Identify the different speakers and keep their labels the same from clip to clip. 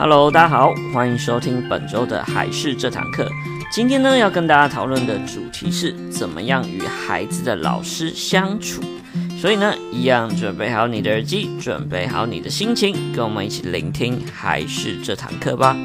Speaker 1: Hello，大家好，欢迎收听本周的海事这堂课。今天呢，要跟大家讨论的主题是怎么样与孩子的老师相处。所以呢，一样准备好你的耳机，准备好你的心情，跟我们一起聆听海事这堂课吧。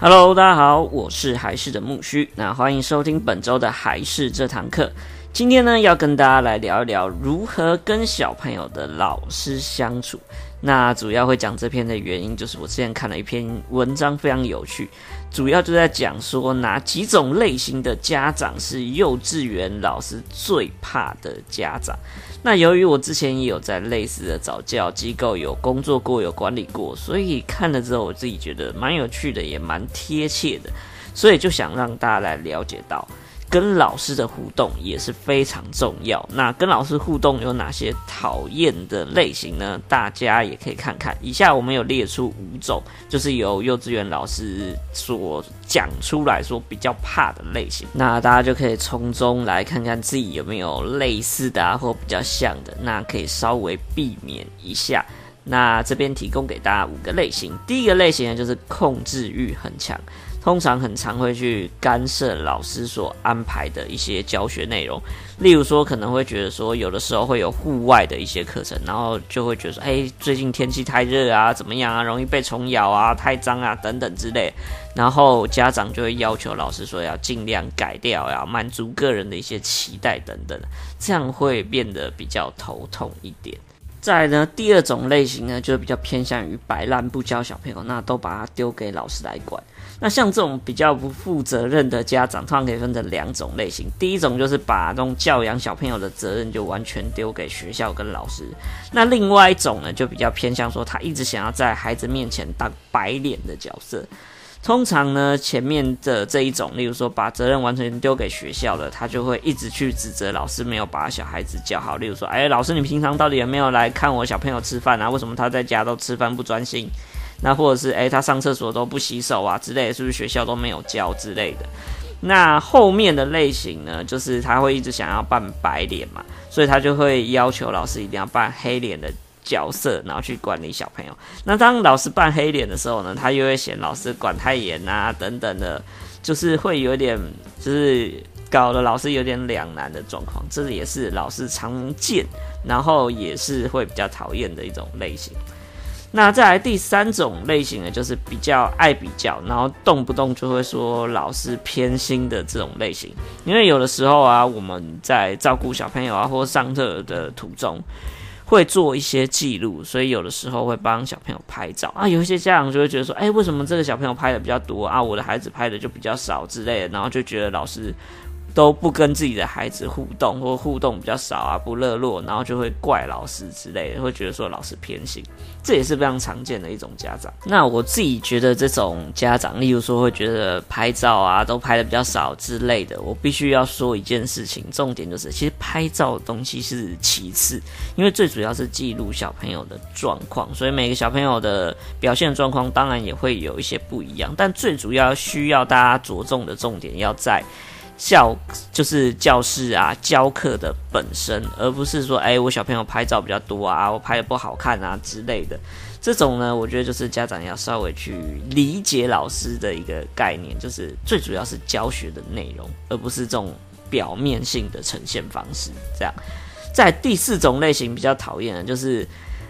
Speaker 1: Hello，大家好，我是海事的木须，那欢迎收听本周的海事这堂课。今天呢，要跟大家来聊一聊如何跟小朋友的老师相处。那主要会讲这篇的原因，就是我之前看了一篇文章，非常有趣，主要就在讲说哪几种类型的家长是幼稚园老师最怕的家长。那由于我之前也有在类似的早教机构有工作过，有管理过，所以看了之后，我自己觉得蛮有趣的，也蛮贴切的，所以就想让大家来了解到。跟老师的互动也是非常重要。那跟老师互动有哪些讨厌的类型呢？大家也可以看看。以下我们有列出五种，就是由幼稚园老师所讲出来说比较怕的类型。那大家就可以从中来看看自己有没有类似的啊，或比较像的，那可以稍微避免一下。那这边提供给大家五个类型。第一个类型呢，就是控制欲很强。通常很常会去干涉老师所安排的一些教学内容，例如说可能会觉得说有的时候会有户外的一些课程，然后就会觉得说，哎，最近天气太热啊，怎么样啊，容易被虫咬啊，太脏啊等等之类，然后家长就会要求老师说要尽量改掉，要满足个人的一些期待等等，这样会变得比较头痛一点。再呢，第二种类型呢，就比较偏向于摆烂不教小朋友，那都把它丢给老师来管。那像这种比较不负责任的家长，通常可以分成两种类型。第一种就是把这种教养小朋友的责任就完全丢给学校跟老师。那另外一种呢，就比较偏向说他一直想要在孩子面前当白脸的角色。通常呢，前面的这一种，例如说把责任完全丢给学校的，他就会一直去指责老师没有把小孩子教好。例如说，哎，老师你平常到底有没有来看我小朋友吃饭啊？为什么他在家都吃饭不专心？那或者是诶，他上厕所都不洗手啊之类的，是不是学校都没有教之类的？那后面的类型呢，就是他会一直想要扮白脸嘛，所以他就会要求老师一定要扮黑脸的角色，然后去管理小朋友。那当老师扮黑脸的时候呢，他又会嫌老师管太严啊等等的，就是会有点，就是搞得老师有点两难的状况。这也是老师常见，然后也是会比较讨厌的一种类型。那再来第三种类型呢，就是比较爱比较，然后动不动就会说老师偏心的这种类型。因为有的时候啊，我们在照顾小朋友啊，或上课的途中，会做一些记录，所以有的时候会帮小朋友拍照啊。有一些家长就会觉得说，哎，为什么这个小朋友拍的比较多啊，我的孩子拍的就比较少之类的，然后就觉得老师。都不跟自己的孩子互动，或互动比较少啊，不热络，然后就会怪老师之类的，会觉得说老师偏心，这也是非常常见的一种家长。那我自己觉得这种家长，例如说会觉得拍照啊都拍的比较少之类的，我必须要说一件事情，重点就是其实拍照的东西是其次，因为最主要是记录小朋友的状况，所以每个小朋友的表现状况当然也会有一些不一样，但最主要需要大家着重的重点要在。教就是教室啊，教课的本身，而不是说，哎、我小朋友拍照比较多啊，我拍的不好看啊之类的。这种呢，我觉得就是家长要稍微去理解老师的一个概念，就是最主要是教学的内容，而不是这种表面性的呈现方式。这样，在第四种类型比较讨厌的，就是。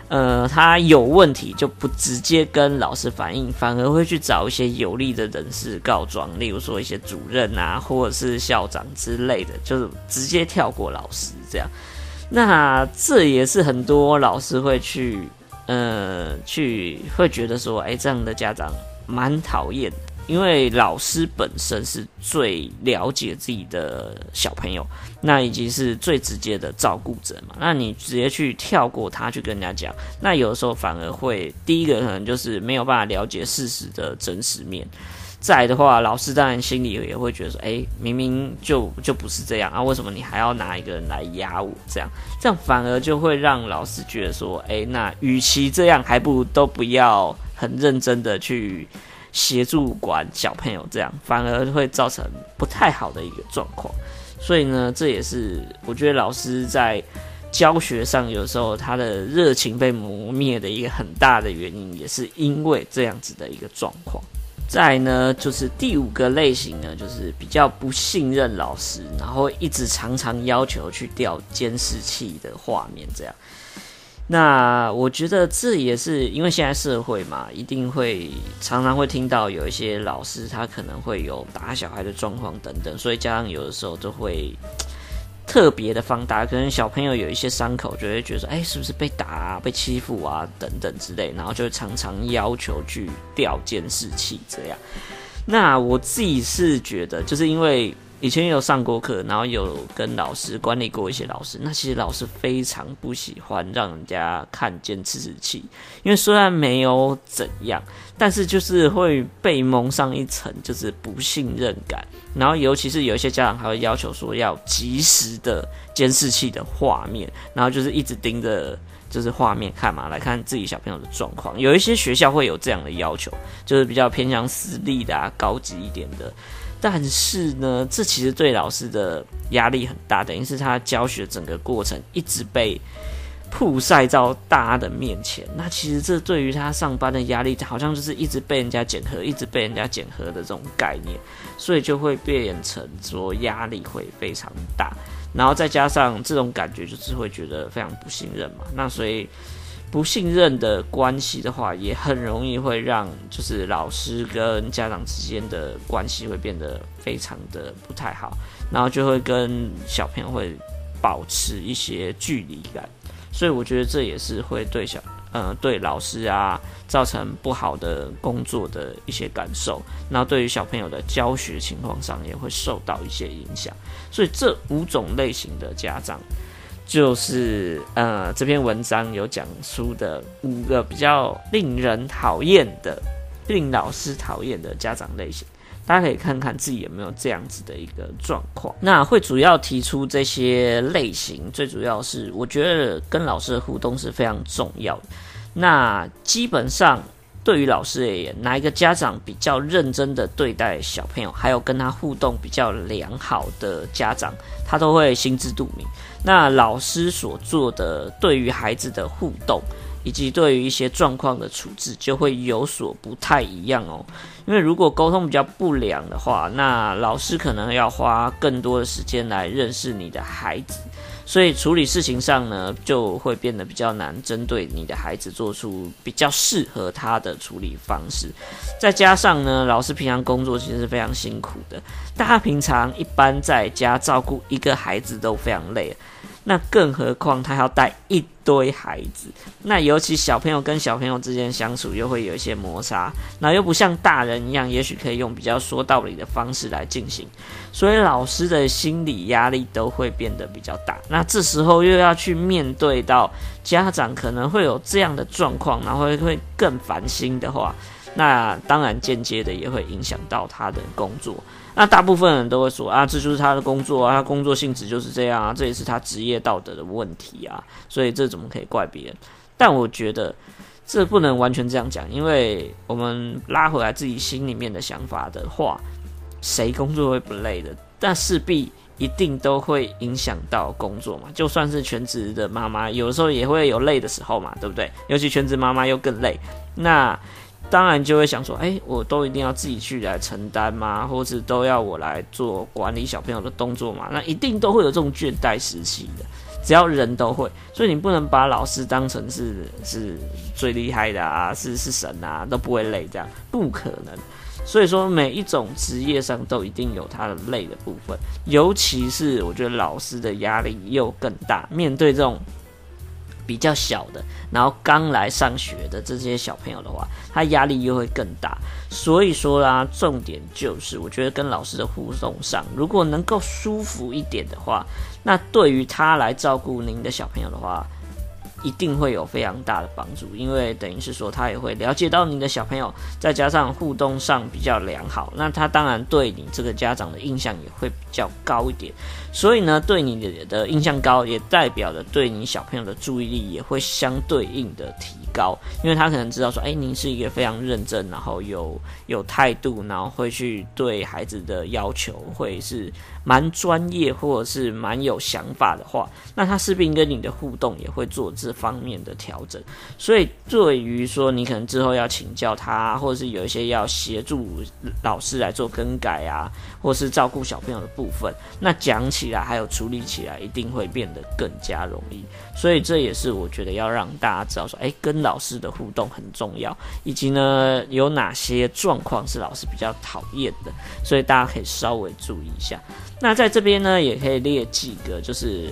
Speaker 1: 呃，他有问题就不直接跟老师反映，反而会去找一些有利的人士告状，例如说一些主任啊，或者是校长之类的，就是直接跳过老师这样。那这也是很多老师会去，呃，去会觉得说，哎，这样的家长蛮讨厌的。因为老师本身是最了解自己的小朋友，那以及是最直接的照顾者嘛。那你直接去跳过他去跟人家讲，那有的时候反而会第一个可能就是没有办法了解事实的真实面。再的话，老师当然心里也会觉得说，哎，明明就就不是这样啊，为什么你还要拿一个人来压我？这样这样反而就会让老师觉得说，哎，那与其这样，还不如都不要很认真的去。协助管小朋友，这样反而会造成不太好的一个状况。所以呢，这也是我觉得老师在教学上有时候他的热情被磨灭的一个很大的原因，也是因为这样子的一个状况。再呢，就是第五个类型呢，就是比较不信任老师，然后一直常常要求去调监视器的画面这样。那我觉得这也是因为现在社会嘛，一定会常常会听到有一些老师他可能会有打小孩的状况等等，所以家长有的时候都会。特别的放大，可能小朋友有一些伤口，就会觉得，哎，是不是被打啊、被欺负啊等等之类，然后就会常常要求去调监视器这样。那我自己是觉得，就是因为。以前有上过课，然后有跟老师管理过一些老师。那其实老师非常不喜欢让人家看监视器，因为虽然没有怎样，但是就是会被蒙上一层就是不信任感。然后尤其是有一些家长还会要求说要及时的监视器的画面，然后就是一直盯着就是画面看嘛，来看自己小朋友的状况。有一些学校会有这样的要求，就是比较偏向私立的啊，高级一点的。但是呢，这其实对老师的压力很大，等于是他教学整个过程一直被曝晒在大家的面前。那其实这对于他上班的压力，好像就是一直被人家检核，一直被人家检核的这种概念，所以就会变成说压力会非常大。然后再加上这种感觉，就是会觉得非常不信任嘛。那所以。不信任的关系的话，也很容易会让就是老师跟家长之间的关系会变得非常的不太好，然后就会跟小朋友会保持一些距离感，所以我觉得这也是会对小呃对老师啊造成不好的工作的一些感受，然后对于小朋友的教学情况上也会受到一些影响，所以这五种类型的家长。就是呃，这篇文章有讲出的五个比较令人讨厌的、令老师讨厌的家长类型，大家可以看看自己有没有这样子的一个状况。那会主要提出这些类型，最主要是我觉得跟老师的互动是非常重要的。那基本上对于老师而言，哪一个家长比较认真的对待小朋友，还有跟他互动比较良好的家长，他都会心知肚明。那老师所做的对于孩子的互动，以及对于一些状况的处置，就会有所不太一样哦。因为如果沟通比较不良的话，那老师可能要花更多的时间来认识你的孩子，所以处理事情上呢，就会变得比较难，针对你的孩子做出比较适合他的处理方式。再加上呢，老师平常工作其实是非常辛苦的，大家平常一般在家照顾一个孩子都非常累。那更何况他要带一堆孩子，那尤其小朋友跟小朋友之间相处又会有一些摩擦，那又不像大人一样，也许可以用比较说道理的方式来进行，所以老师的心理压力都会变得比较大。那这时候又要去面对到家长可能会有这样的状况，然后会更烦心的话，那当然间接的也会影响到他的工作。那大部分人都会说啊，这就是他的工作啊，他工作性质就是这样啊，这也是他职业道德的问题啊，所以这怎么可以怪别人？但我觉得这不能完全这样讲，因为我们拉回来自己心里面的想法的话，谁工作会不累的？但势必一定都会影响到工作嘛，就算是全职的妈妈，有的时候也会有累的时候嘛，对不对？尤其全职妈妈又更累，那。当然就会想说，哎，我都一定要自己去来承担吗？或者都要我来做管理小朋友的动作吗？那一定都会有这种倦怠时期的，只要人都会，所以你不能把老师当成是是最厉害的啊，是是神啊，都不会累这样，不可能。所以说每一种职业上都一定有他的累的部分，尤其是我觉得老师的压力又更大，面对这种。比较小的，然后刚来上学的这些小朋友的话，他压力又会更大。所以说啦，重点就是，我觉得跟老师的互动上，如果能够舒服一点的话，那对于他来照顾您的小朋友的话，一定会有非常大的帮助，因为等于是说他也会了解到你的小朋友，再加上互动上比较良好，那他当然对你这个家长的印象也会比较高一点。所以呢，对你的印象高，也代表着对你小朋友的注意力也会相对应的提高，因为他可能知道说，哎，您是一个非常认真，然后有有态度，然后会去对孩子的要求会是蛮专业或者是蛮有想法的话，那他势必跟你的互动也会做这方面的调整。所以，对于说你可能之后要请教他，或者是有一些要协助老师来做更改啊，或是照顾小朋友的部分，那讲起来还有处理起来，一定会变得更加容易。所以，这也是我觉得要让大家知道说，哎，跟老师的互动很重要，以及呢，有哪些状况是老师比较讨厌的，所以大家可以稍微注意一下。那在这边呢，也可以列几个，就是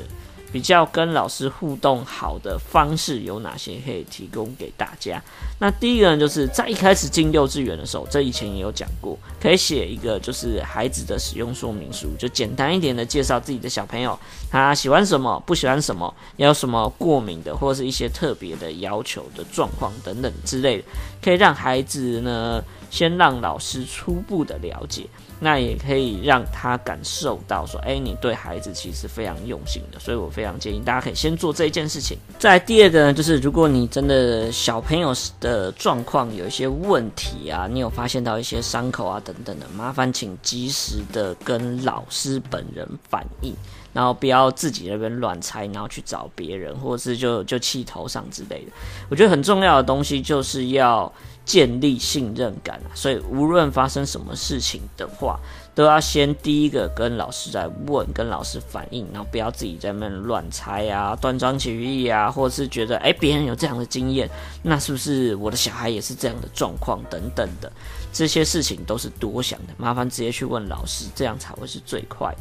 Speaker 1: 比较跟老师互动好的方式有哪些，可以提供给大家。那第一个呢，就是在一开始进幼稚园的时候，这以前也有讲过，可以写一个就是孩子的使用说明书，就简单一点的介绍自己的小朋友，他喜欢什么，不喜欢什么，有什么过敏的，或是一些特别的要求的状况等等之类的，可以让孩子呢先让老师初步的了解。那也可以让他感受到说，哎，你对孩子其实非常用心的，所以我非常建议大家可以先做这一件事情。再第二个呢，就是如果你真的小朋友的状况有一些问题啊，你有发现到一些伤口啊等等的，麻烦请及时的跟老师本人反映，然后不要自己那边乱猜，然后去找别人，或者是就就气头上之类的。我觉得很重要的东西就是要。建立信任感，所以无论发生什么事情的话，都要先第一个跟老师来问，跟老师反映，然后不要自己在那乱猜啊、断章取义啊，或者是觉得诶别人有这样的经验，那是不是我的小孩也是这样的状况等等的，这些事情都是多想的，麻烦直接去问老师，这样才会是最快。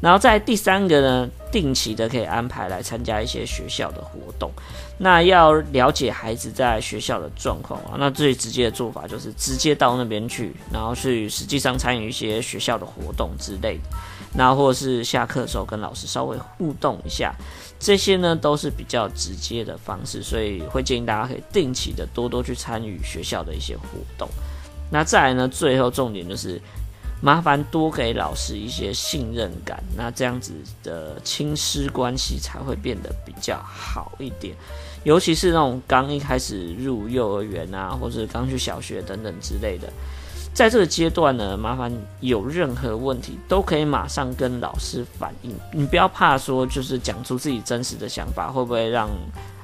Speaker 1: 然后在第三个呢，定期的可以安排来参加一些学校的活动。那要了解孩子在学校的状况啊，那最直接的做法就是直接到那边去，然后去实际上参与一些学校的活动之类的。然后或是下课的时候跟老师稍微互动一下，这些呢都是比较直接的方式，所以会建议大家可以定期的多多去参与学校的一些活动。那再来呢，最后重点就是。麻烦多给老师一些信任感，那这样子的亲师关系才会变得比较好一点。尤其是那种刚一开始入幼儿园啊，或者刚去小学等等之类的，在这个阶段呢，麻烦有任何问题都可以马上跟老师反映。你不要怕说，就是讲出自己真实的想法，会不会让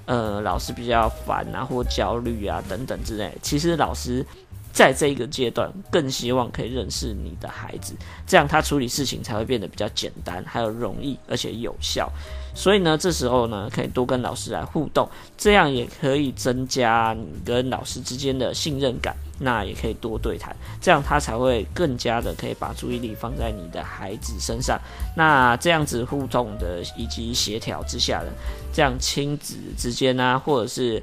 Speaker 1: 呃老师比较烦啊，或焦虑啊等等之类。其实老师。在这一个阶段，更希望可以认识你的孩子，这样他处理事情才会变得比较简单，还有容易，而且有效。所以呢，这时候呢，可以多跟老师来互动，这样也可以增加你跟老师之间的信任感。那也可以多对谈，这样他才会更加的可以把注意力放在你的孩子身上。那这样子互动的以及协调之下的，这样亲子之间啊，或者是。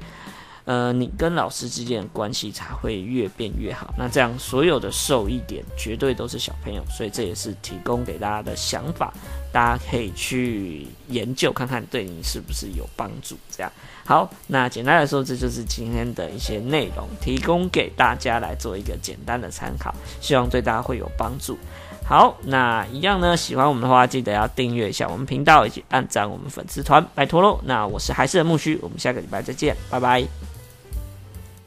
Speaker 1: 呃，你跟老师之间的关系才会越变越好。那这样所有的受益点绝对都是小朋友，所以这也是提供给大家的想法，大家可以去研究看看，对你是不是有帮助。这样好，那简单来说，这就是今天的一些内容，提供给大家来做一个简单的参考，希望对大家会有帮助。好，那一样呢，喜欢我们的话，记得要订阅一下我们频道，以及按赞我们粉丝团，拜托喽。那我是还是的木须，我们下个礼拜再见，拜拜。